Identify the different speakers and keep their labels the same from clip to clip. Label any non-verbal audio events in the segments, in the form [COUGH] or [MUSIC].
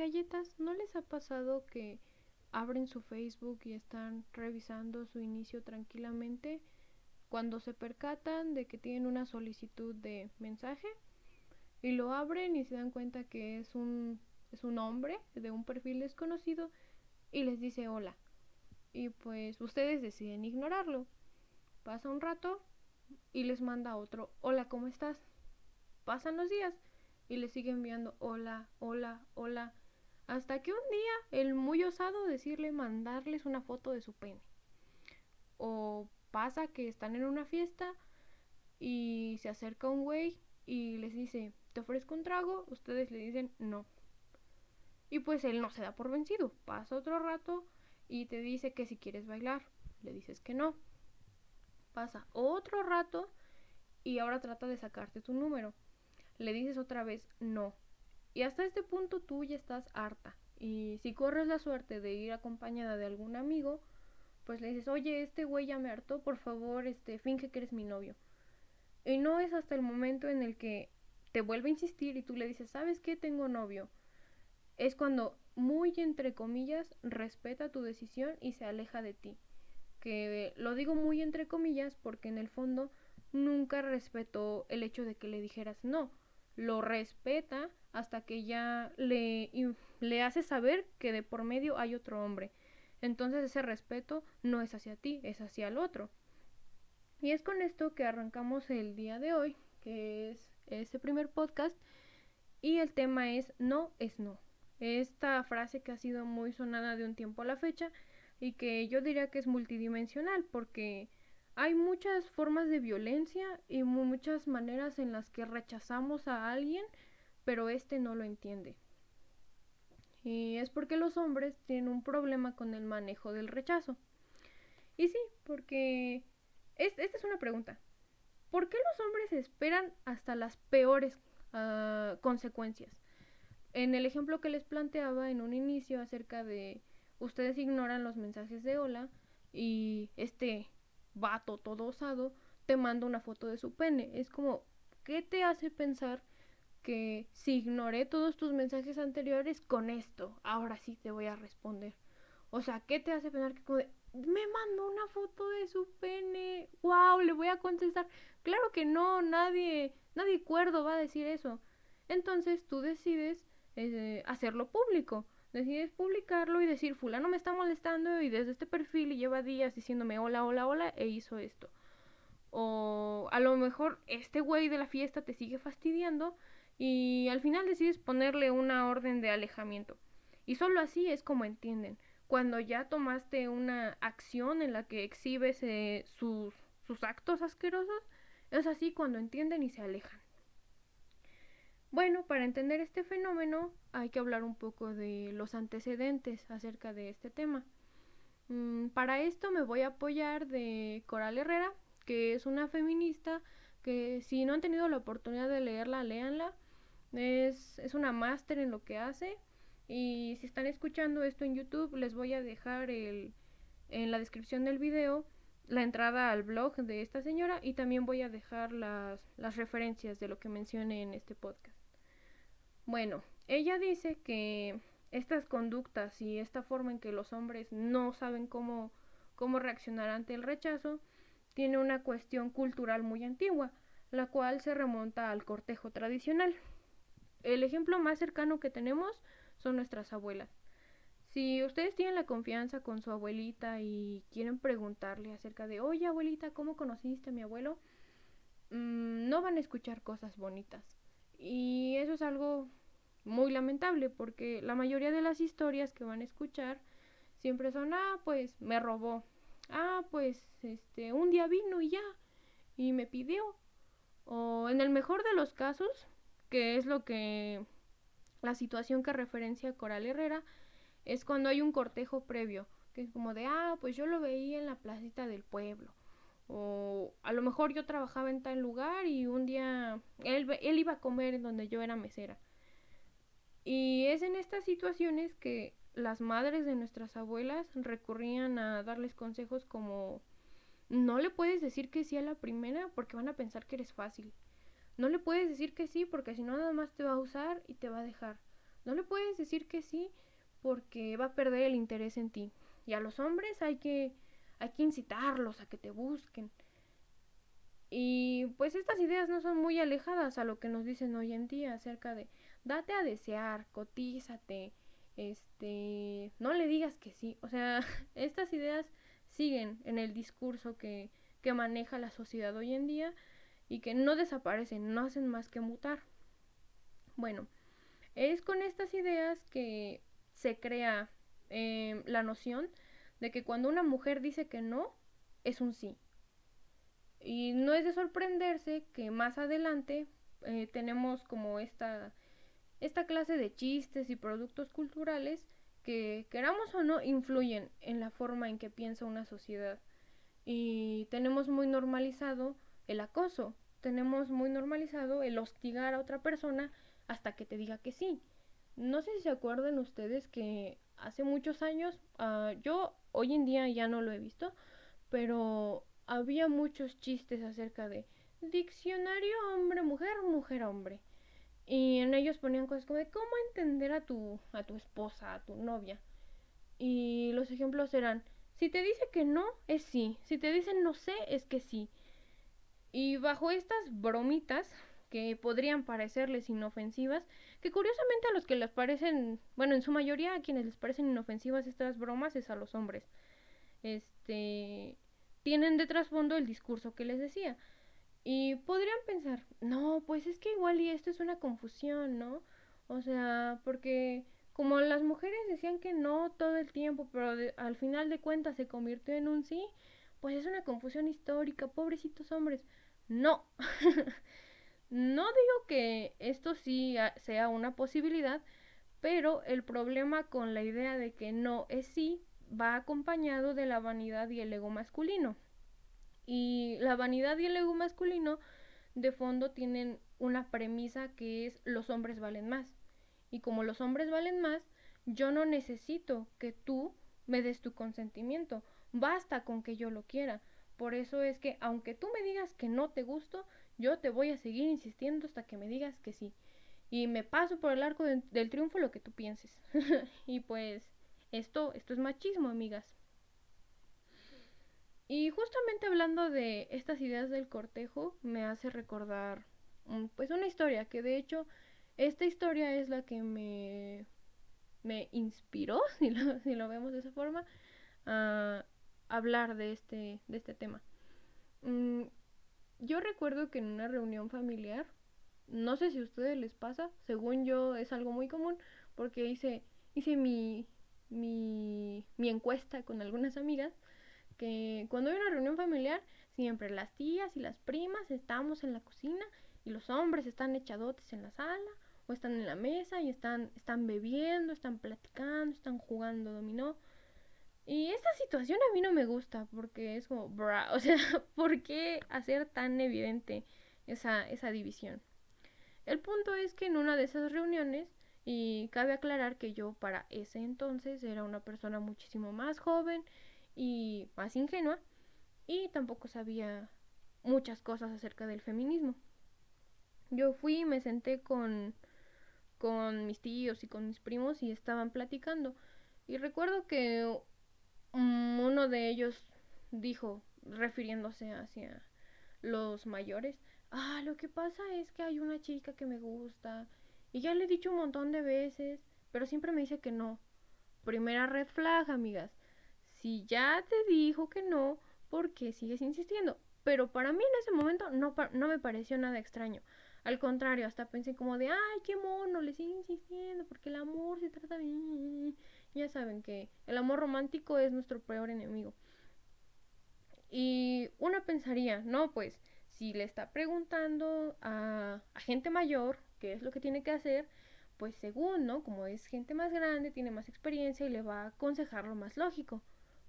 Speaker 1: galletas, ¿no les ha pasado que abren su Facebook y están revisando su inicio tranquilamente cuando se percatan de que tienen una solicitud de mensaje y lo abren y se dan cuenta que es un es un hombre de un perfil desconocido y les dice hola. Y pues ustedes deciden ignorarlo. Pasa un rato y les manda otro hola, ¿cómo estás? Pasan los días y le sigue enviando hola, hola, hola, hasta que un día el muy osado decirle mandarles una foto de su pene. O pasa que están en una fiesta y se acerca un güey y les dice, te ofrezco un trago, ustedes le dicen no. Y pues él no se da por vencido, pasa otro rato y te dice que si quieres bailar, le dices que no. Pasa otro rato y ahora trata de sacarte tu número le dices otra vez no. Y hasta este punto tú ya estás harta. Y si corres la suerte de ir acompañada de algún amigo, pues le dices, oye, este güey ya me hartó, por favor, este, finge que eres mi novio. Y no es hasta el momento en el que te vuelve a insistir y tú le dices, ¿sabes qué? Tengo novio. Es cuando, muy entre comillas, respeta tu decisión y se aleja de ti. Que lo digo muy entre comillas porque en el fondo nunca respetó el hecho de que le dijeras no lo respeta hasta que ya le, le hace saber que de por medio hay otro hombre. Entonces ese respeto no es hacia ti, es hacia el otro. Y es con esto que arrancamos el día de hoy, que es este primer podcast, y el tema es no es no. Esta frase que ha sido muy sonada de un tiempo a la fecha y que yo diría que es multidimensional porque hay muchas formas de violencia y muchas maneras en las que rechazamos a alguien, pero este no lo entiende. Y es porque los hombres tienen un problema con el manejo del rechazo. Y sí, porque esta es una pregunta. ¿Por qué los hombres esperan hasta las peores uh, consecuencias? En el ejemplo que les planteaba en un inicio acerca de ustedes ignoran los mensajes de hola y este vato todo osado te manda una foto de su pene. Es como, ¿qué te hace pensar que si ignoré todos tus mensajes anteriores con esto, ahora sí te voy a responder? O sea, ¿qué te hace pensar que como me mandó una foto de su pene? ¡Wow! Le voy a contestar. Claro que no, nadie, nadie cuerdo va a decir eso. Entonces tú decides eh, hacerlo público decides publicarlo y decir, fulano me está molestando y desde este perfil y lleva días diciéndome hola, hola, hola e hizo esto. O a lo mejor este güey de la fiesta te sigue fastidiando y al final decides ponerle una orden de alejamiento. Y solo así es como entienden. Cuando ya tomaste una acción en la que exhibes eh, sus, sus actos asquerosos, es así cuando entienden y se alejan. Bueno, para entender este fenómeno hay que hablar un poco de los antecedentes acerca de este tema. Mm, para esto me voy a apoyar de Coral Herrera, que es una feminista que si no han tenido la oportunidad de leerla, léanla. Es, es una máster en lo que hace. Y si están escuchando esto en YouTube, les voy a dejar el, en la descripción del video la entrada al blog de esta señora y también voy a dejar las, las referencias de lo que mencioné en este podcast. Bueno, ella dice que estas conductas y esta forma en que los hombres no saben cómo, cómo reaccionar ante el rechazo tiene una cuestión cultural muy antigua, la cual se remonta al cortejo tradicional. El ejemplo más cercano que tenemos son nuestras abuelas. Si ustedes tienen la confianza con su abuelita y quieren preguntarle acerca de, oye abuelita, ¿cómo conociste a mi abuelo? Mm, no van a escuchar cosas bonitas. Y eso es algo muy lamentable porque la mayoría de las historias que van a escuchar siempre son, ah, pues me robó, ah, pues este, un día vino y ya, y me pidió. O en el mejor de los casos, que es lo que la situación que referencia Coral Herrera, es cuando hay un cortejo previo, que es como de, ah, pues yo lo veía en la placita del pueblo. O a lo mejor yo trabajaba en tal lugar y un día él, él iba a comer en donde yo era mesera. Y es en estas situaciones que las madres de nuestras abuelas recurrían a darles consejos como no le puedes decir que sí a la primera porque van a pensar que eres fácil. No le puedes decir que sí porque si no nada más te va a usar y te va a dejar. No le puedes decir que sí porque va a perder el interés en ti. Y a los hombres hay que, hay que incitarlos a que te busquen. Y pues estas ideas no son muy alejadas a lo que nos dicen hoy en día acerca de date a desear, cotízate, este, no le digas que sí. O sea, [LAUGHS] estas ideas siguen en el discurso que, que maneja la sociedad hoy en día y que no desaparecen, no hacen más que mutar. Bueno, es con estas ideas que se crea eh, la noción de que cuando una mujer dice que no, es un sí. Y no es de sorprenderse que más adelante eh, tenemos como esta, esta clase de chistes y productos culturales que queramos o no influyen en la forma en que piensa una sociedad. Y tenemos muy normalizado el acoso, tenemos muy normalizado el hostigar a otra persona hasta que te diga que sí. No sé si se acuerdan ustedes que hace muchos años, uh, yo hoy en día ya no lo he visto, pero había muchos chistes acerca de diccionario hombre-mujer, mujer-hombre. Y en ellos ponían cosas como de cómo entender a tu, a tu esposa, a tu novia. Y los ejemplos eran, si te dice que no, es sí. Si te dicen no sé, es que sí. Y bajo estas bromitas, que podrían parecerles inofensivas, que curiosamente a los que les parecen, bueno, en su mayoría a quienes les parecen inofensivas estas bromas es a los hombres. Este, tienen de trasfondo el discurso que les decía. Y podrían pensar, no, pues es que igual y esto es una confusión, ¿no? O sea, porque como las mujeres decían que no todo el tiempo, pero al final de cuentas se convirtió en un sí, pues es una confusión histórica, pobrecitos hombres. No. [LAUGHS] No digo que esto sí sea una posibilidad, pero el problema con la idea de que no es sí va acompañado de la vanidad y el ego masculino. Y la vanidad y el ego masculino de fondo tienen una premisa que es los hombres valen más. Y como los hombres valen más, yo no necesito que tú me des tu consentimiento. Basta con que yo lo quiera. Por eso es que aunque tú me digas que no te gusto, yo te voy a seguir insistiendo hasta que me digas que sí. Y me paso por el arco del triunfo lo que tú pienses. [LAUGHS] y pues esto, esto es machismo, amigas. Y justamente hablando de estas ideas del cortejo, me hace recordar pues una historia, que de hecho esta historia es la que me, me inspiró, [LAUGHS] si lo, si lo vemos de esa forma, a hablar de este, de este tema. Mm, yo recuerdo que en una reunión familiar, no sé si a ustedes les pasa, según yo es algo muy común, porque hice, hice mi, mi, mi encuesta con algunas amigas, cuando hay una reunión familiar, siempre las tías y las primas estamos en la cocina y los hombres están echadotes en la sala o están en la mesa y están, están bebiendo, están platicando, están jugando dominó. Y esta situación a mí no me gusta porque es como, bra, [LAUGHS] o sea, ¿por qué hacer tan evidente esa, esa división? El punto es que en una de esas reuniones, y cabe aclarar que yo para ese entonces era una persona muchísimo más joven y más ingenua, y tampoco sabía muchas cosas acerca del feminismo. Yo fui y me senté con, con mis tíos y con mis primos y estaban platicando. Y recuerdo que Mm, uno de ellos dijo, refiriéndose hacia los mayores, ah, lo que pasa es que hay una chica que me gusta y ya le he dicho un montón de veces, pero siempre me dice que no. Primera red flag, amigas. Si ya te dijo que no, ¿por qué sigues insistiendo? Pero para mí en ese momento no, no me pareció nada extraño. Al contrario, hasta pensé como de, ay, qué mono, le sigue insistiendo, porque el amor se trata de... Ya saben que el amor romántico es nuestro peor enemigo. Y uno pensaría, no, pues, si le está preguntando a, a gente mayor qué es lo que tiene que hacer, pues según, ¿no? Como es gente más grande, tiene más experiencia y le va a aconsejar lo más lógico.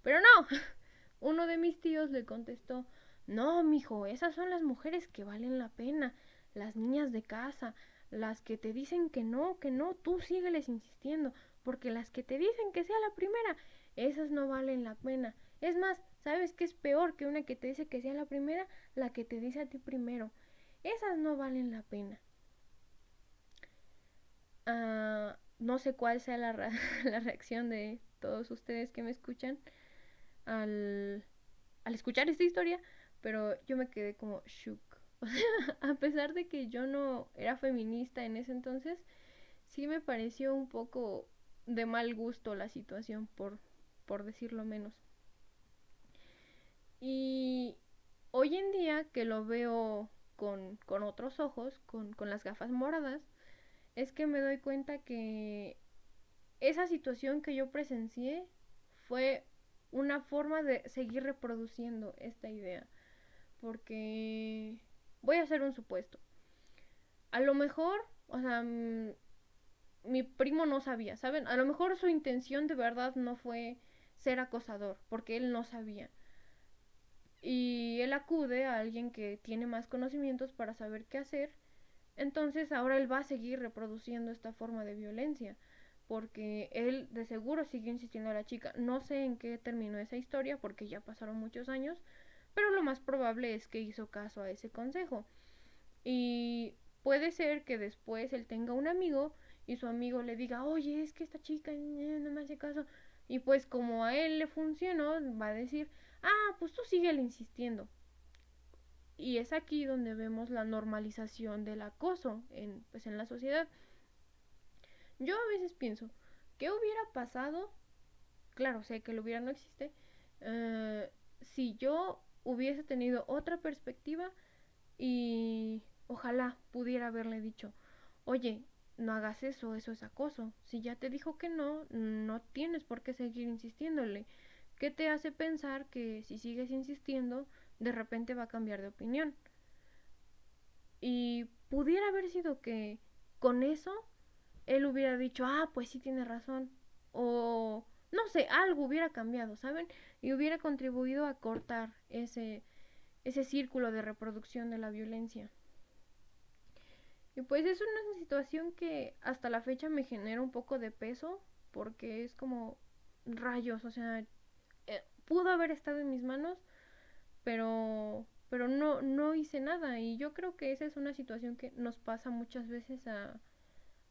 Speaker 1: Pero no, [LAUGHS] uno de mis tíos le contestó, no, mijo, esas son las mujeres que valen la pena las niñas de casa, las que te dicen que no, que no, tú sígueles insistiendo, porque las que te dicen que sea la primera, esas no valen la pena. Es más, ¿sabes qué es peor que una que te dice que sea la primera? La que te dice a ti primero. Esas no valen la pena. Ah, no sé cuál sea la, [LAUGHS] la reacción de todos ustedes que me escuchan al, al escuchar esta historia, pero yo me quedé como shook. [LAUGHS] a pesar de que yo no era feminista en ese entonces, sí me pareció un poco de mal gusto la situación, por, por decirlo menos. Y hoy en día que lo veo con, con otros ojos, con, con las gafas moradas, es que me doy cuenta que esa situación que yo presencié fue una forma de seguir reproduciendo esta idea. Porque voy a hacer un supuesto. A lo mejor, o sea, mm, mi primo no sabía, ¿saben? A lo mejor su intención de verdad no fue ser acosador, porque él no sabía. Y él acude a alguien que tiene más conocimientos para saber qué hacer. Entonces ahora él va a seguir reproduciendo esta forma de violencia porque él de seguro sigue insistiendo a la chica. No sé en qué terminó esa historia porque ya pasaron muchos años, pero lo más probable es que hizo caso a ese consejo. Y puede ser que después él tenga un amigo y su amigo le diga, oye, es que esta chica eh, no me hace caso. Y pues como a él le funcionó, va a decir, ah, pues tú sigue insistiendo. Y es aquí donde vemos la normalización del acoso en, pues, en la sociedad. Yo a veces pienso, ¿qué hubiera pasado? Claro, sé que lo hubiera no existe. Eh, si yo hubiese tenido otra perspectiva y ojalá pudiera haberle dicho, oye, no hagas eso, eso es acoso. Si ya te dijo que no, no tienes por qué seguir insistiéndole. ¿Qué te hace pensar que si sigues insistiendo, de repente va a cambiar de opinión? Y pudiera haber sido que con eso él hubiera dicho, ah, pues sí tiene razón. O no sé, algo hubiera cambiado, ¿saben? Y hubiera contribuido a cortar ese, ese círculo de reproducción de la violencia. Y pues es una situación que hasta la fecha me genera un poco de peso porque es como rayos, o sea, eh, pudo haber estado en mis manos, pero pero no no hice nada y yo creo que esa es una situación que nos pasa muchas veces a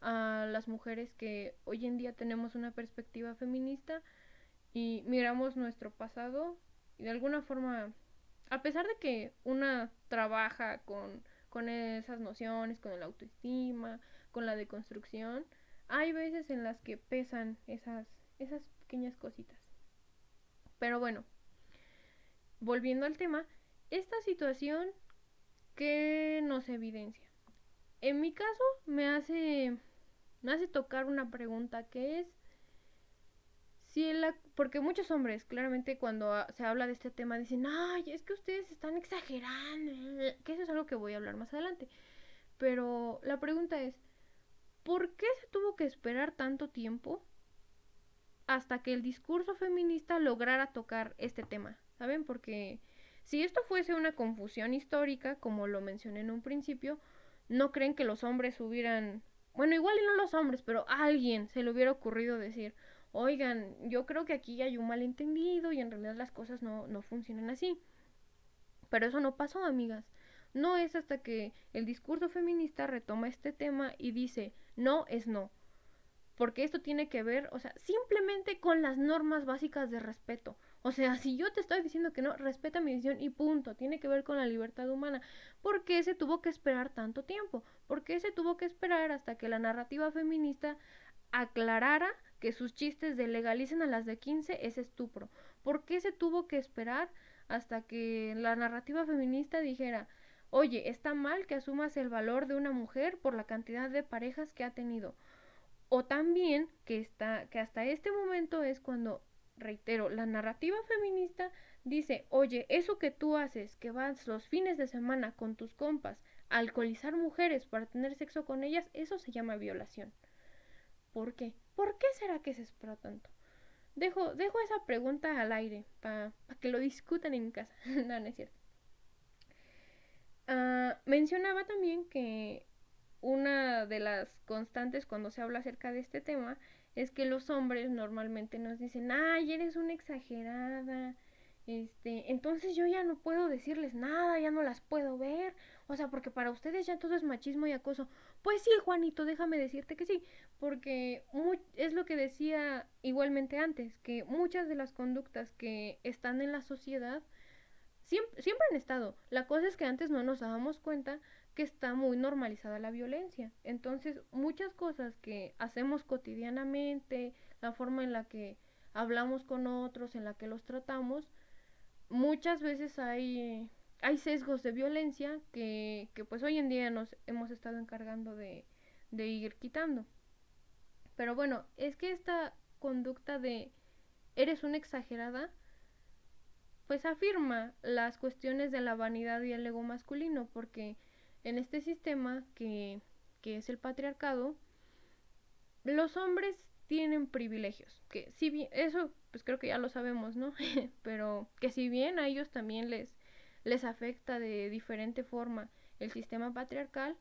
Speaker 1: a las mujeres que hoy en día tenemos una perspectiva feminista y miramos nuestro pasado y de alguna forma, a pesar de que una trabaja con, con esas nociones, con el autoestima, con la deconstrucción, hay veces en las que pesan esas, esas pequeñas cositas. Pero bueno, volviendo al tema, esta situación que nos evidencia. En mi caso me hace me hace tocar una pregunta que es si la porque muchos hombres claramente cuando se habla de este tema dicen ay es que ustedes están exagerando que eso es algo que voy a hablar más adelante pero la pregunta es ¿por qué se tuvo que esperar tanto tiempo hasta que el discurso feminista lograra tocar este tema saben porque si esto fuese una confusión histórica como lo mencioné en un principio no creen que los hombres hubieran bueno, igual y no los hombres, pero a alguien se le hubiera ocurrido decir, oigan, yo creo que aquí hay un malentendido y en realidad las cosas no, no funcionan así. Pero eso no pasó, amigas. No es hasta que el discurso feminista retoma este tema y dice, no es no. Porque esto tiene que ver, o sea, simplemente con las normas básicas de respeto. O sea, si yo te estoy diciendo que no, respeta mi decisión y punto. Tiene que ver con la libertad humana. ¿Por qué se tuvo que esperar tanto tiempo? ¿Por qué se tuvo que esperar hasta que la narrativa feminista aclarara que sus chistes de legalicen a las de 15 es estupro? ¿Por qué se tuvo que esperar hasta que la narrativa feminista dijera, oye, está mal que asumas el valor de una mujer por la cantidad de parejas que ha tenido? O también que, está, que hasta este momento es cuando reitero, la narrativa feminista dice, oye, eso que tú haces, que vas los fines de semana con tus compas alcoholizar mujeres para tener sexo con ellas, eso se llama violación. ¿Por qué? ¿Por qué será que se espera tanto? Dejo, dejo esa pregunta al aire para que lo discutan en casa. [LAUGHS] no, no es cierto. Ah, mencionaba también que una de las constantes cuando se habla acerca de este tema es que los hombres normalmente nos dicen, ay, eres una exagerada, este, entonces yo ya no puedo decirles nada, ya no las puedo ver, o sea, porque para ustedes ya todo es machismo y acoso. Pues sí, Juanito, déjame decirte que sí, porque es lo que decía igualmente antes, que muchas de las conductas que están en la sociedad siempre, siempre han estado. La cosa es que antes no nos dábamos cuenta que está muy normalizada la violencia. Entonces, muchas cosas que hacemos cotidianamente, la forma en la que hablamos con otros, en la que los tratamos, muchas veces hay, hay sesgos de violencia que, que pues hoy en día nos hemos estado encargando de, de ir quitando. Pero bueno, es que esta conducta de eres una exagerada, pues afirma las cuestiones de la vanidad y el ego masculino, porque en este sistema que, que es el patriarcado, los hombres tienen privilegios, que si bien, eso pues creo que ya lo sabemos, ¿no? [LAUGHS] Pero que si bien a ellos también les, les afecta de diferente forma el sistema patriarcal,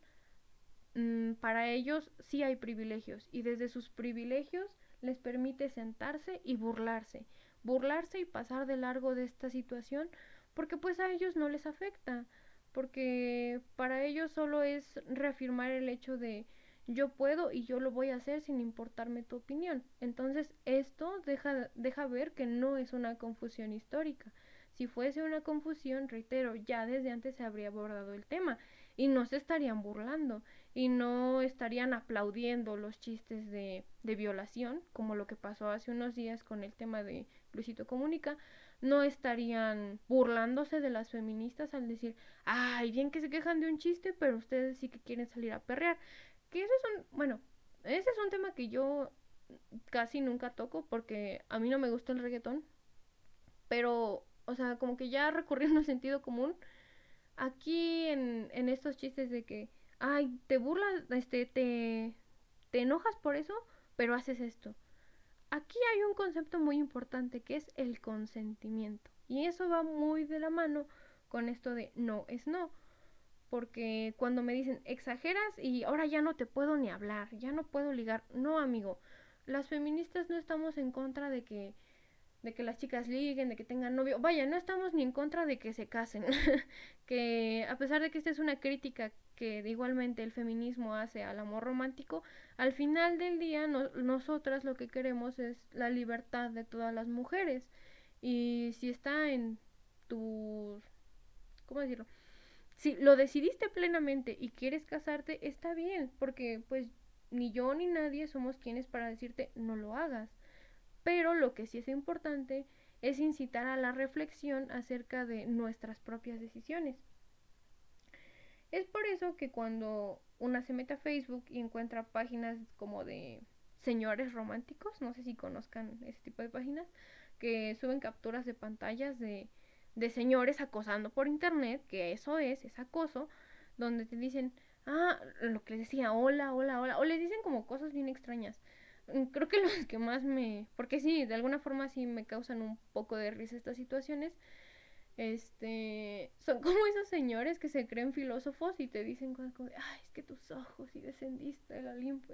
Speaker 1: Mm, para ellos sí hay privilegios y desde sus privilegios les permite sentarse y burlarse, burlarse y pasar de largo de esta situación porque pues a ellos no les afecta, porque para ellos solo es reafirmar el hecho de yo puedo y yo lo voy a hacer sin importarme tu opinión. Entonces esto deja, deja ver que no es una confusión histórica. Si fuese una confusión, reitero, ya desde antes se habría abordado el tema y no se estarían burlando y no estarían aplaudiendo los chistes de, de violación, como lo que pasó hace unos días con el tema de Luisito Comunica, no estarían burlándose de las feministas al decir, ay, bien que se quejan de un chiste, pero ustedes sí que quieren salir a perrear. Que eso es un, bueno, ese es un tema que yo casi nunca toco porque a mí no me gusta el reggaetón, pero, o sea, como que ya recurriendo al sentido común, aquí en, en estos chistes de que, ay, te burlas, este, te, te enojas por eso, pero haces esto. Aquí hay un concepto muy importante que es el consentimiento. Y eso va muy de la mano con esto de no es no. Porque cuando me dicen exageras y ahora ya no te puedo ni hablar, ya no puedo ligar. No, amigo. Las feministas no estamos en contra de que de que las chicas liguen, de que tengan novio. Vaya, no estamos ni en contra de que se casen. [LAUGHS] que a pesar de que esta es una crítica que igualmente el feminismo hace al amor romántico, al final del día nosotras lo que queremos es la libertad de todas las mujeres. Y si está en tu... ¿Cómo decirlo? Si lo decidiste plenamente y quieres casarte, está bien, porque pues ni yo ni nadie somos quienes para decirte no lo hagas pero lo que sí es importante es incitar a la reflexión acerca de nuestras propias decisiones. Es por eso que cuando una se mete a Facebook y encuentra páginas como de señores románticos, no sé si conozcan ese tipo de páginas, que suben capturas de pantallas de, de señores acosando por internet, que eso es, es acoso, donde te dicen, ah, lo que les decía, hola, hola, hola, o les dicen como cosas bien extrañas. Mm, creo que [LAUGHS] los que más me... Porque sí, de alguna forma sí me causan un poco de risa estas situaciones. Este... Son [LAUGHS] como esos señores que se creen filósofos y te dicen cosas como... Ay, es que tus ojos y descendiste el Olimpo.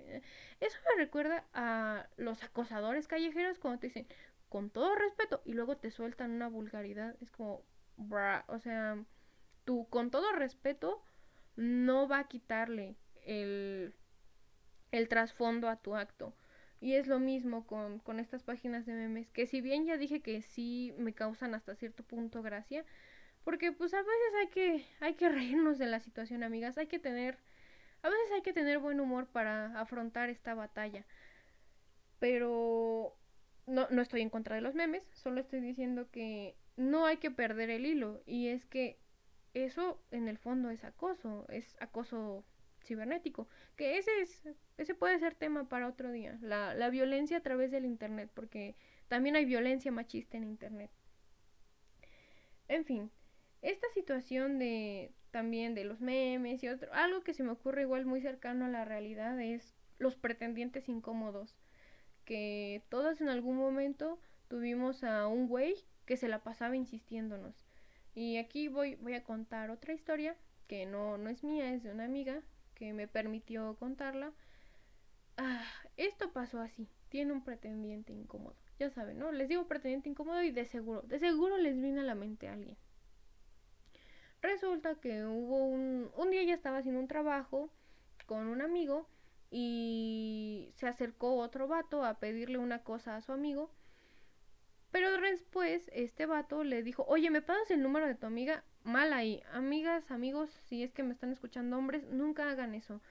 Speaker 1: Eso me recuerda a los acosadores callejeros cuando te dicen con todo respeto y luego te sueltan una vulgaridad. Es como... o sea, tú con todo respeto no va a quitarle el, el trasfondo a tu acto. Y es lo mismo con, con estas páginas de memes, que si bien ya dije que sí me causan hasta cierto punto gracia, porque pues a veces hay que, hay que reírnos de la situación, amigas, hay que tener, a veces hay que tener buen humor para afrontar esta batalla. Pero no, no estoy en contra de los memes, solo estoy diciendo que no hay que perder el hilo. Y es que eso en el fondo es acoso, es acoso cibernético, que ese es ese puede ser tema para otro día, la, la violencia a través del internet, porque también hay violencia machista en internet. En fin, esta situación de también de los memes y otro, algo que se me ocurre igual muy cercano a la realidad es los pretendientes incómodos, que todos en algún momento tuvimos a un güey que se la pasaba insistiéndonos. Y aquí voy, voy a contar otra historia que no, no es mía, es de una amiga que me permitió contarla. Ah, esto pasó así. Tiene un pretendiente incómodo. Ya saben, ¿no? Les digo pretendiente incómodo y de seguro, de seguro les viene a la mente a alguien. Resulta que hubo un, un día ya estaba haciendo un trabajo con un amigo y se acercó otro vato a pedirle una cosa a su amigo. Pero después este vato le dijo, oye, ¿me pasas el número de tu amiga? Mal ahí. Amigas, amigos, si es que me están escuchando hombres, nunca hagan eso.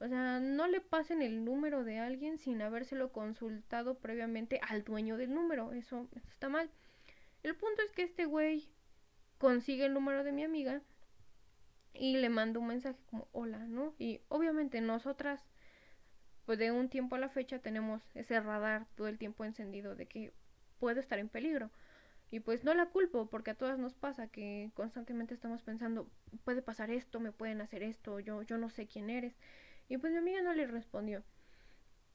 Speaker 1: O sea, no le pasen el número de alguien sin habérselo consultado previamente al dueño del número. Eso, está mal. El punto es que este güey consigue el número de mi amiga y le manda un mensaje como hola, ¿no? Y obviamente nosotras, pues de un tiempo a la fecha tenemos ese radar todo el tiempo encendido de que puedo estar en peligro. Y pues no la culpo, porque a todas nos pasa que constantemente estamos pensando, puede pasar esto, me pueden hacer esto, yo, yo no sé quién eres. Y pues mi amiga no le respondió.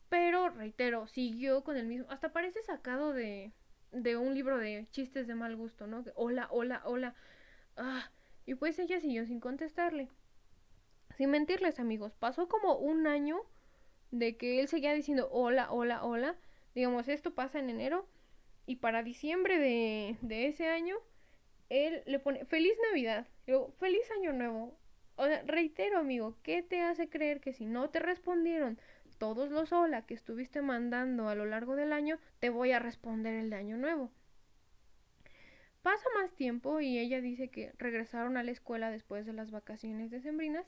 Speaker 1: Pero, reitero, siguió con el mismo. Hasta parece sacado de, de un libro de chistes de mal gusto, ¿no? Hola, hola, hola. Ah, y pues ella siguió sin contestarle. Sin mentirles, amigos, pasó como un año de que él seguía diciendo hola, hola, hola. Digamos, esto pasa en enero. Y para diciembre de, de ese año, él le pone feliz Navidad. Luego, feliz Año Nuevo. O sea, reitero, amigo, ¿qué te hace creer que si no te respondieron todos los hola que estuviste mandando a lo largo del año, te voy a responder el de Año Nuevo? Pasa más tiempo y ella dice que regresaron a la escuela después de las vacaciones decembrinas.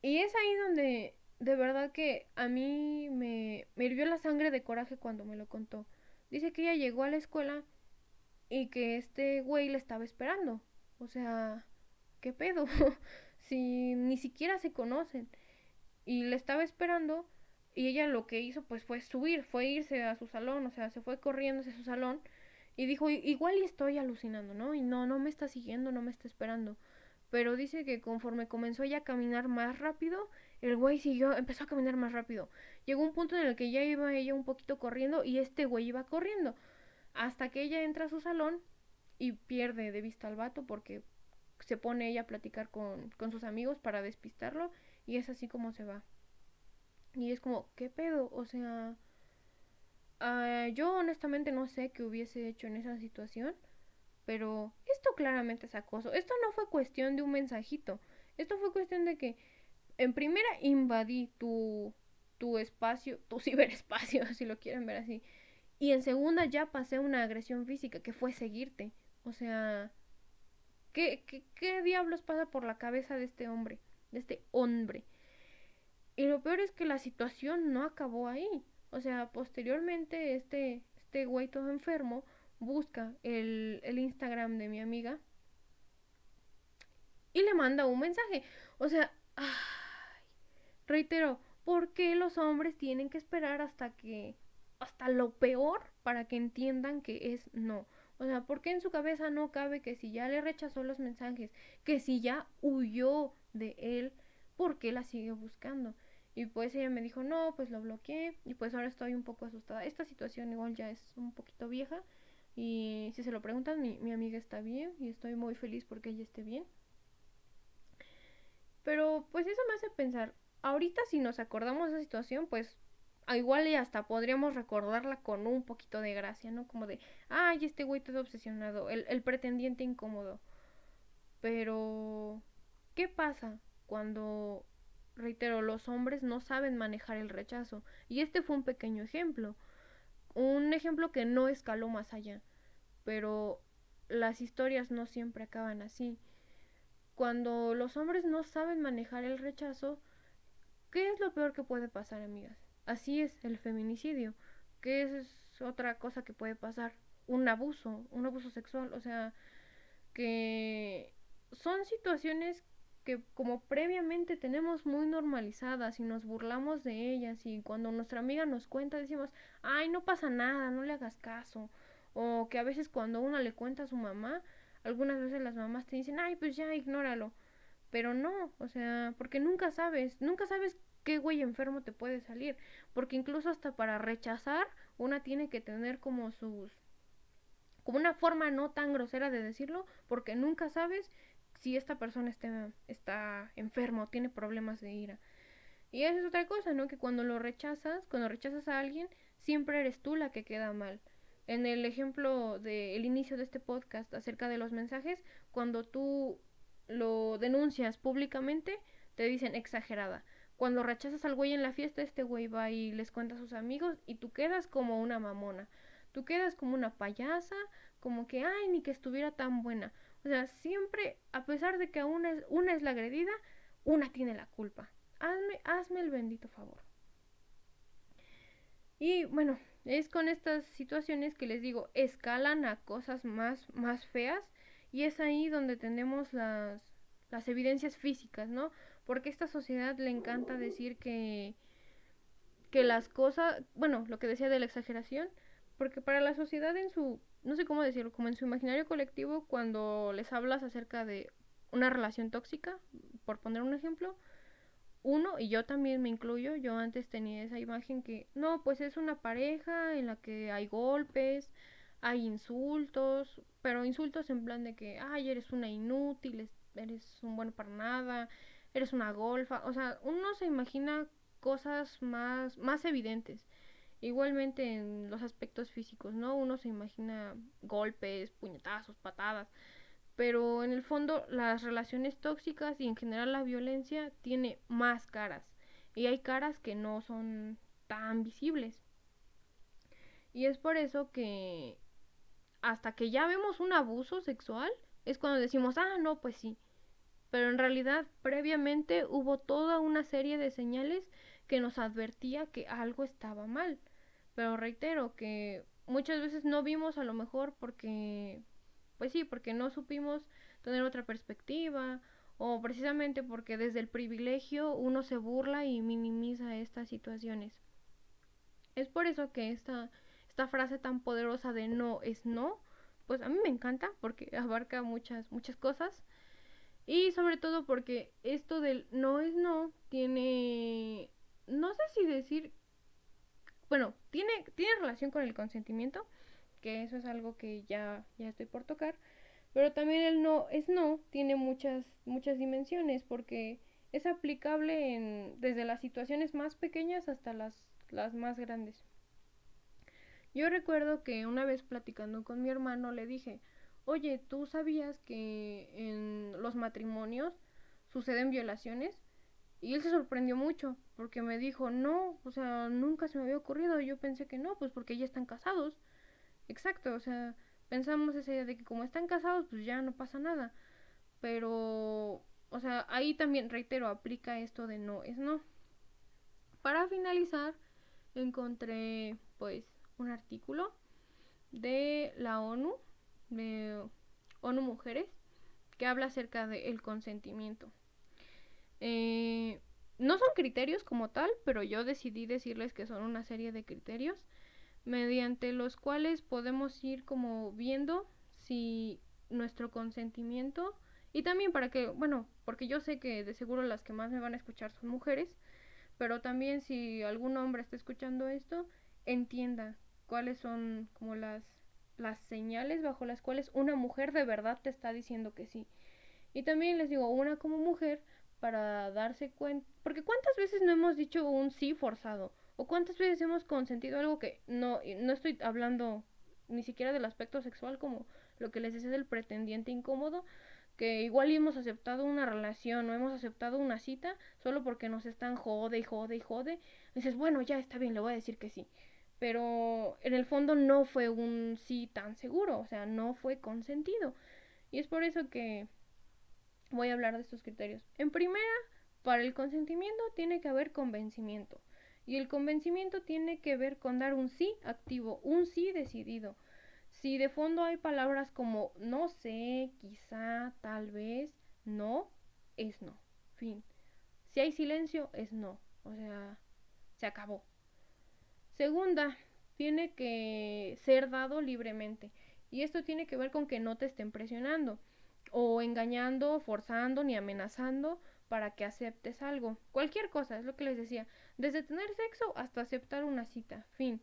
Speaker 1: Y es ahí donde de verdad que a mí me, me hirvió la sangre de coraje cuando me lo contó. Dice que ella llegó a la escuela y que este güey le estaba esperando. O sea, ¿qué pedo? [LAUGHS] si ni siquiera se conocen. Y le estaba esperando y ella lo que hizo pues fue subir, fue irse a su salón, o sea, se fue corriendo hacia su salón y dijo, igual y estoy alucinando, ¿no? Y no, no me está siguiendo, no me está esperando. Pero dice que conforme comenzó ella a caminar más rápido, el güey siguió, empezó a caminar más rápido. Llegó un punto en el que ya iba ella un poquito corriendo y este güey iba corriendo. Hasta que ella entra a su salón y pierde de vista al vato porque se pone ella a platicar con, con sus amigos para despistarlo y es así como se va. Y es como, ¿qué pedo? O sea, uh, yo honestamente no sé qué hubiese hecho en esa situación, pero esto claramente es acoso. Esto no fue cuestión de un mensajito. Esto fue cuestión de que en primera invadí tu, tu espacio, [LAUGHS] tu ciberespacio, [LAUGHS] si lo quieren ver así. Y en segunda ya pasé una agresión física que fue seguirte. O sea, ¿Qué, qué, diablos pasa por la cabeza de este hombre? De este hombre. Y lo peor es que la situación no acabó ahí. O sea, posteriormente este, este güey todo enfermo busca el, el Instagram de mi amiga y le manda un mensaje. O sea, ay, reitero, ¿por qué los hombres tienen que esperar hasta que, hasta lo peor para que entiendan que es no? O sea, ¿por qué en su cabeza no cabe que si ya le rechazó los mensajes, que si ya huyó de él, ¿por qué la sigue buscando? Y pues ella me dijo, no, pues lo bloqueé y pues ahora estoy un poco asustada. Esta situación igual ya es un poquito vieja y si se lo preguntan, mi, mi amiga está bien y estoy muy feliz porque ella esté bien. Pero pues eso me hace pensar, ahorita si nos acordamos de esa situación, pues igual y hasta podríamos recordarla con un poquito de gracia, ¿no? Como de, ay, este güey todo obsesionado, el, el pretendiente incómodo. Pero, ¿qué pasa cuando, reitero, los hombres no saben manejar el rechazo? Y este fue un pequeño ejemplo, un ejemplo que no escaló más allá, pero las historias no siempre acaban así. Cuando los hombres no saben manejar el rechazo, ¿qué es lo peor que puede pasar, amigas? Así es el feminicidio, que es otra cosa que puede pasar, un abuso, un abuso sexual, o sea, que son situaciones que como previamente tenemos muy normalizadas y nos burlamos de ellas y cuando nuestra amiga nos cuenta decimos, ay, no pasa nada, no le hagas caso. O que a veces cuando uno le cuenta a su mamá, algunas veces las mamás te dicen, ay, pues ya, ignóralo. Pero no, o sea, porque nunca sabes, nunca sabes qué güey enfermo te puede salir. Porque incluso hasta para rechazar, una tiene que tener como sus... como una forma no tan grosera de decirlo, porque nunca sabes si esta persona está, está enfermo, tiene problemas de ira. Y esa es otra cosa, ¿no? Que cuando lo rechazas, cuando rechazas a alguien, siempre eres tú la que queda mal. En el ejemplo del inicio de este podcast acerca de los mensajes, cuando tú lo denuncias públicamente, te dicen exagerada cuando rechazas al güey en la fiesta, este güey va y les cuenta a sus amigos y tú quedas como una mamona. Tú quedas como una payasa, como que, ay, ni que estuviera tan buena. O sea, siempre, a pesar de que una es, una es la agredida, una tiene la culpa. Hazme, hazme el bendito favor. Y bueno, es con estas situaciones que les digo, escalan a cosas más, más feas y es ahí donde tenemos las, las evidencias físicas, ¿no? Porque a esta sociedad le encanta decir que, que las cosas, bueno, lo que decía de la exageración, porque para la sociedad en su, no sé cómo decirlo, como en su imaginario colectivo, cuando les hablas acerca de una relación tóxica, por poner un ejemplo, uno, y yo también me incluyo, yo antes tenía esa imagen que, no, pues es una pareja en la que hay golpes, hay insultos, pero insultos en plan de que, ay, eres una inútil, eres un bueno para nada, eres una golfa, o sea, uno se imagina cosas más, más evidentes. Igualmente en los aspectos físicos, ¿no? Uno se imagina golpes, puñetazos, patadas, pero en el fondo las relaciones tóxicas y en general la violencia tiene más caras y hay caras que no son tan visibles. Y es por eso que hasta que ya vemos un abuso sexual es cuando decimos, ah, no, pues sí. Pero en realidad previamente hubo toda una serie de señales que nos advertía que algo estaba mal. Pero reitero que muchas veces no vimos a lo mejor porque pues sí, porque no supimos tener otra perspectiva o precisamente porque desde el privilegio uno se burla y minimiza estas situaciones. Es por eso que esta, esta frase tan poderosa de no es no, pues a mí me encanta porque [LAUGHS] abarca muchas, muchas cosas. Y sobre todo porque esto del no es no tiene, no sé si decir, bueno, tiene, tiene relación con el consentimiento, que eso es algo que ya, ya estoy por tocar. Pero también el no es no tiene muchas, muchas dimensiones porque es aplicable en, desde las situaciones más pequeñas hasta las, las más grandes. Yo recuerdo que una vez platicando con mi hermano le dije, oye, ¿tú sabías que en los matrimonios suceden violaciones? Y él se sorprendió mucho porque me dijo, no, o sea, nunca se me había ocurrido. Yo pensé que no, pues porque ya están casados. Exacto, o sea, pensamos esa idea de que como están casados, pues ya no pasa nada. Pero, o sea, ahí también, reitero, aplica esto de no es no. Para finalizar, encontré pues un artículo de la ONU, de ONU Mujeres, que habla acerca del consentimiento. Eh, no son criterios como tal, pero yo decidí decirles que son una serie de criterios mediante los cuales podemos ir como viendo si nuestro consentimiento y también para que, bueno, porque yo sé que de seguro las que más me van a escuchar son mujeres, pero también si algún hombre está escuchando esto, entienda cuáles son como las las señales bajo las cuales una mujer de verdad te está diciendo que sí. Y también les digo, una como mujer para darse cuenta, porque cuántas veces no hemos dicho un sí forzado ¿O cuántas veces hemos consentido algo que no, no estoy hablando ni siquiera del aspecto sexual como lo que les decía del pretendiente incómodo, que igual hemos aceptado una relación o hemos aceptado una cita solo porque nos están jode y jode y jode. dices, bueno, ya está bien, le voy a decir que sí. Pero en el fondo no fue un sí tan seguro, o sea, no fue consentido. Y es por eso que voy a hablar de estos criterios. En primera, para el consentimiento tiene que haber convencimiento. Y el convencimiento tiene que ver con dar un sí activo, un sí decidido. Si de fondo hay palabras como no sé, quizá, tal vez, no, es no. Fin. Si hay silencio, es no. O sea, se acabó. Segunda, tiene que ser dado libremente. Y esto tiene que ver con que no te estén presionando o engañando, forzando ni amenazando para que aceptes algo. Cualquier cosa, es lo que les decía. Desde tener sexo hasta aceptar una cita. Fin.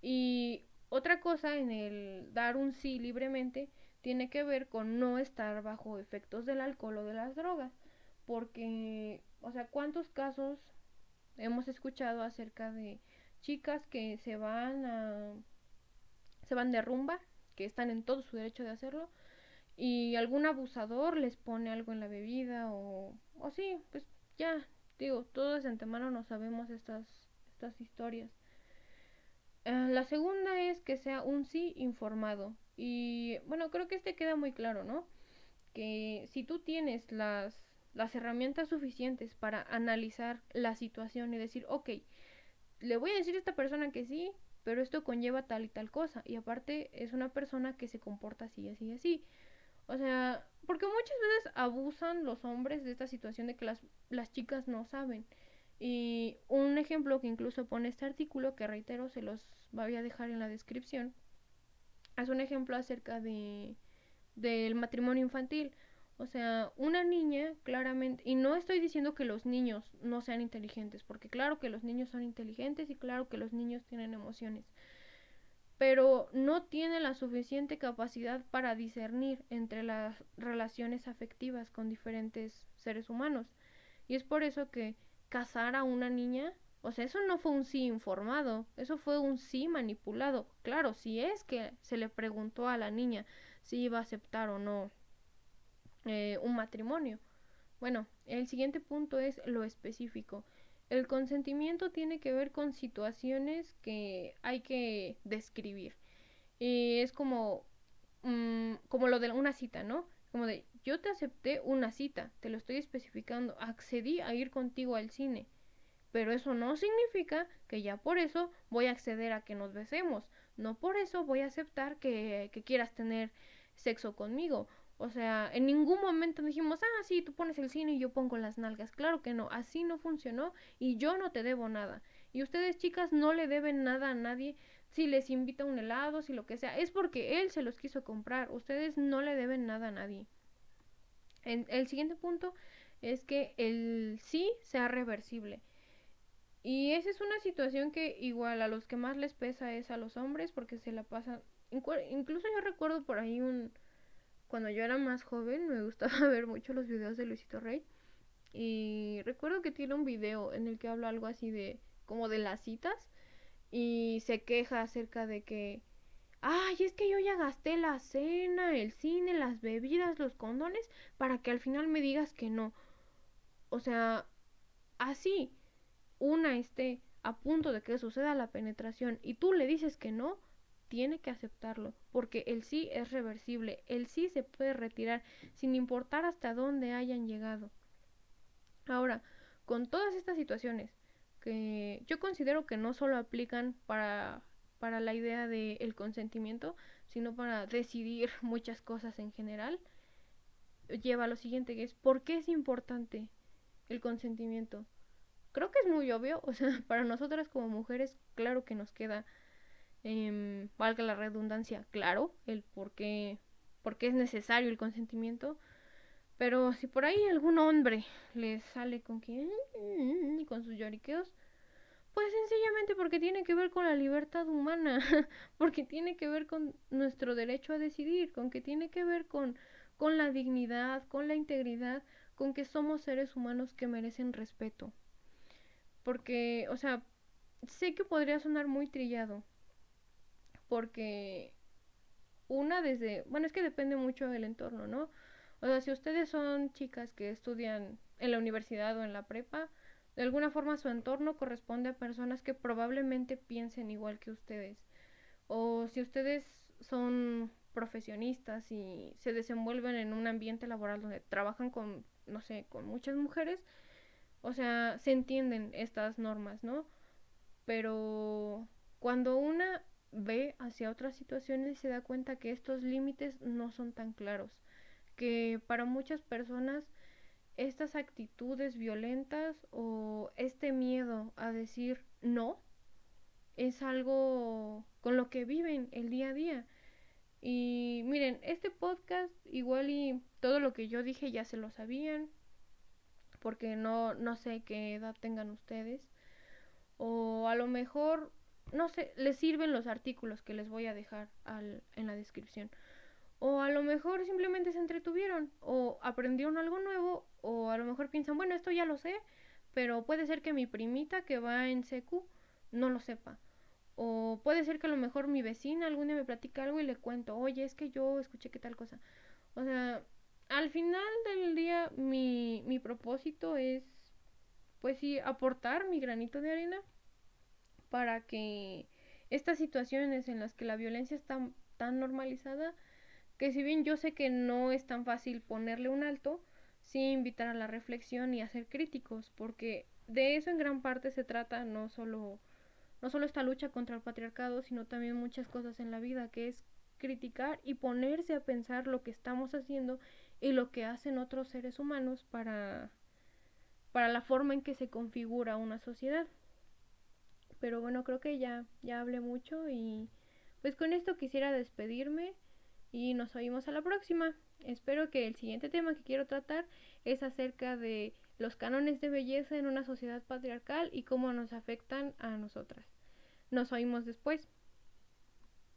Speaker 1: Y otra cosa en el dar un sí libremente tiene que ver con no estar bajo efectos del alcohol o de las drogas. Porque, o sea, ¿cuántos casos hemos escuchado acerca de chicas que se van a se van de rumba, que están en todo su derecho de hacerlo, y algún abusador les pone algo en la bebida o, o sí, pues ya digo, todos de antemano no sabemos estas, estas historias. Eh, la segunda es que sea un sí informado. Y bueno, creo que este queda muy claro, ¿no? Que si tú tienes las, las herramientas suficientes para analizar la situación y decir, ok, le voy a decir a esta persona que sí, pero esto conlleva tal y tal cosa. Y aparte es una persona que se comporta así, así, así. O sea, porque muchas veces abusan los hombres de esta situación de que las, las chicas no saben. Y un ejemplo que incluso pone este artículo, que reitero, se los voy a dejar en la descripción, es un ejemplo acerca de del matrimonio infantil. O sea, una niña claramente, y no estoy diciendo que los niños no sean inteligentes, porque claro que los niños son inteligentes y claro que los niños tienen emociones, pero no tiene la suficiente capacidad para discernir entre las relaciones afectivas con diferentes seres humanos. Y es por eso que casar a una niña, o sea, eso no fue un sí informado, eso fue un sí manipulado. Claro, si es que se le preguntó a la niña si iba a aceptar o no eh, un matrimonio. Bueno, el siguiente punto es lo específico. El consentimiento tiene que ver con situaciones que hay que describir. Y es como, mm, como lo de una cita, ¿no? Como de, yo te acepté una cita, te lo estoy especificando, accedí a ir contigo al cine. Pero eso no significa que ya por eso voy a acceder a que nos besemos. No por eso voy a aceptar que, que quieras tener sexo conmigo. O sea, en ningún momento dijimos, ah, sí, tú pones el cine y yo pongo las nalgas. Claro que no, así no funcionó y yo no te debo nada. Y ustedes, chicas, no le deben nada a nadie. Si les invita un helado, si lo que sea, es porque él se los quiso comprar. Ustedes no le deben nada a nadie. El siguiente punto es que el sí sea reversible. Y esa es una situación que igual a los que más les pesa es a los hombres porque se la pasan. Incluso yo recuerdo por ahí un, cuando yo era más joven me gustaba [LAUGHS] ver mucho los videos de Luisito Rey. Y recuerdo que tiene un video en el que habla algo así de como de las citas y se queja acerca de que ay, es que yo ya gasté la cena, el cine, las bebidas, los condones para que al final me digas que no. O sea, así una esté a punto de que suceda la penetración y tú le dices que no, tiene que aceptarlo, porque el sí es reversible, el sí se puede retirar sin importar hasta dónde hayan llegado. Ahora, con todas estas situaciones, que yo considero que no solo aplican para, para la idea del consentimiento, sino para decidir [LAUGHS] muchas cosas en general, lleva a lo siguiente, que es ¿por qué es importante el consentimiento? Creo que es muy obvio, [LAUGHS] o sea, para nosotras como mujeres, claro que nos queda eh, valga la redundancia, claro, el por qué, por qué es necesario el consentimiento. Pero si por ahí algún hombre les sale con que mm, con sus lloriqueos, pues sencillamente porque tiene que ver con la libertad humana, [LAUGHS] porque tiene que ver con nuestro derecho a decidir, con que tiene que ver con, con la dignidad, con la integridad, con que somos seres humanos que merecen respeto. Porque, o sea, sé que podría sonar muy trillado, porque una desde, bueno, es que depende mucho del entorno, ¿no? O sea, si ustedes son chicas que estudian en la universidad o en la prepa, de alguna forma su entorno corresponde a personas que probablemente piensen igual que ustedes. O si ustedes son profesionistas y se desenvuelven en un ambiente laboral donde trabajan con, no sé, con muchas mujeres, o sea, se entienden estas normas, ¿no? Pero cuando una ve hacia otras situaciones y se da cuenta que estos límites no son tan claros, que para muchas personas estas actitudes violentas o este miedo a decir no es algo con lo que viven el día a día. Y miren, este podcast igual y todo lo que yo dije ya se lo sabían, porque no, no sé qué edad tengan ustedes. O a lo mejor no sé, les sirven los artículos que les voy a dejar al, en la descripción. O a lo mejor simplemente se entretuvieron o aprendieron algo nuevo o a lo mejor piensan, bueno, esto ya lo sé, pero puede ser que mi primita que va en secu no lo sepa. O puede ser que a lo mejor mi vecina algún día me platica algo y le cuento, oye, es que yo escuché que tal cosa. O sea, al final del día mi, mi propósito es pues sí, aportar mi granito de arena para que estas situaciones en las que la violencia está tan normalizada, que si bien yo sé que no es tan fácil ponerle un alto, sí invitar a la reflexión y a ser críticos, porque de eso en gran parte se trata, no solo, no solo esta lucha contra el patriarcado, sino también muchas cosas en la vida, que es criticar y ponerse a pensar lo que estamos haciendo y lo que hacen otros seres humanos para para la forma en que se configura una sociedad. Pero bueno, creo que ya, ya hablé mucho y pues con esto quisiera despedirme y nos oímos a la próxima. Espero que el siguiente tema que quiero tratar es acerca de los cánones de belleza en una sociedad patriarcal y cómo nos afectan a nosotras. Nos oímos después.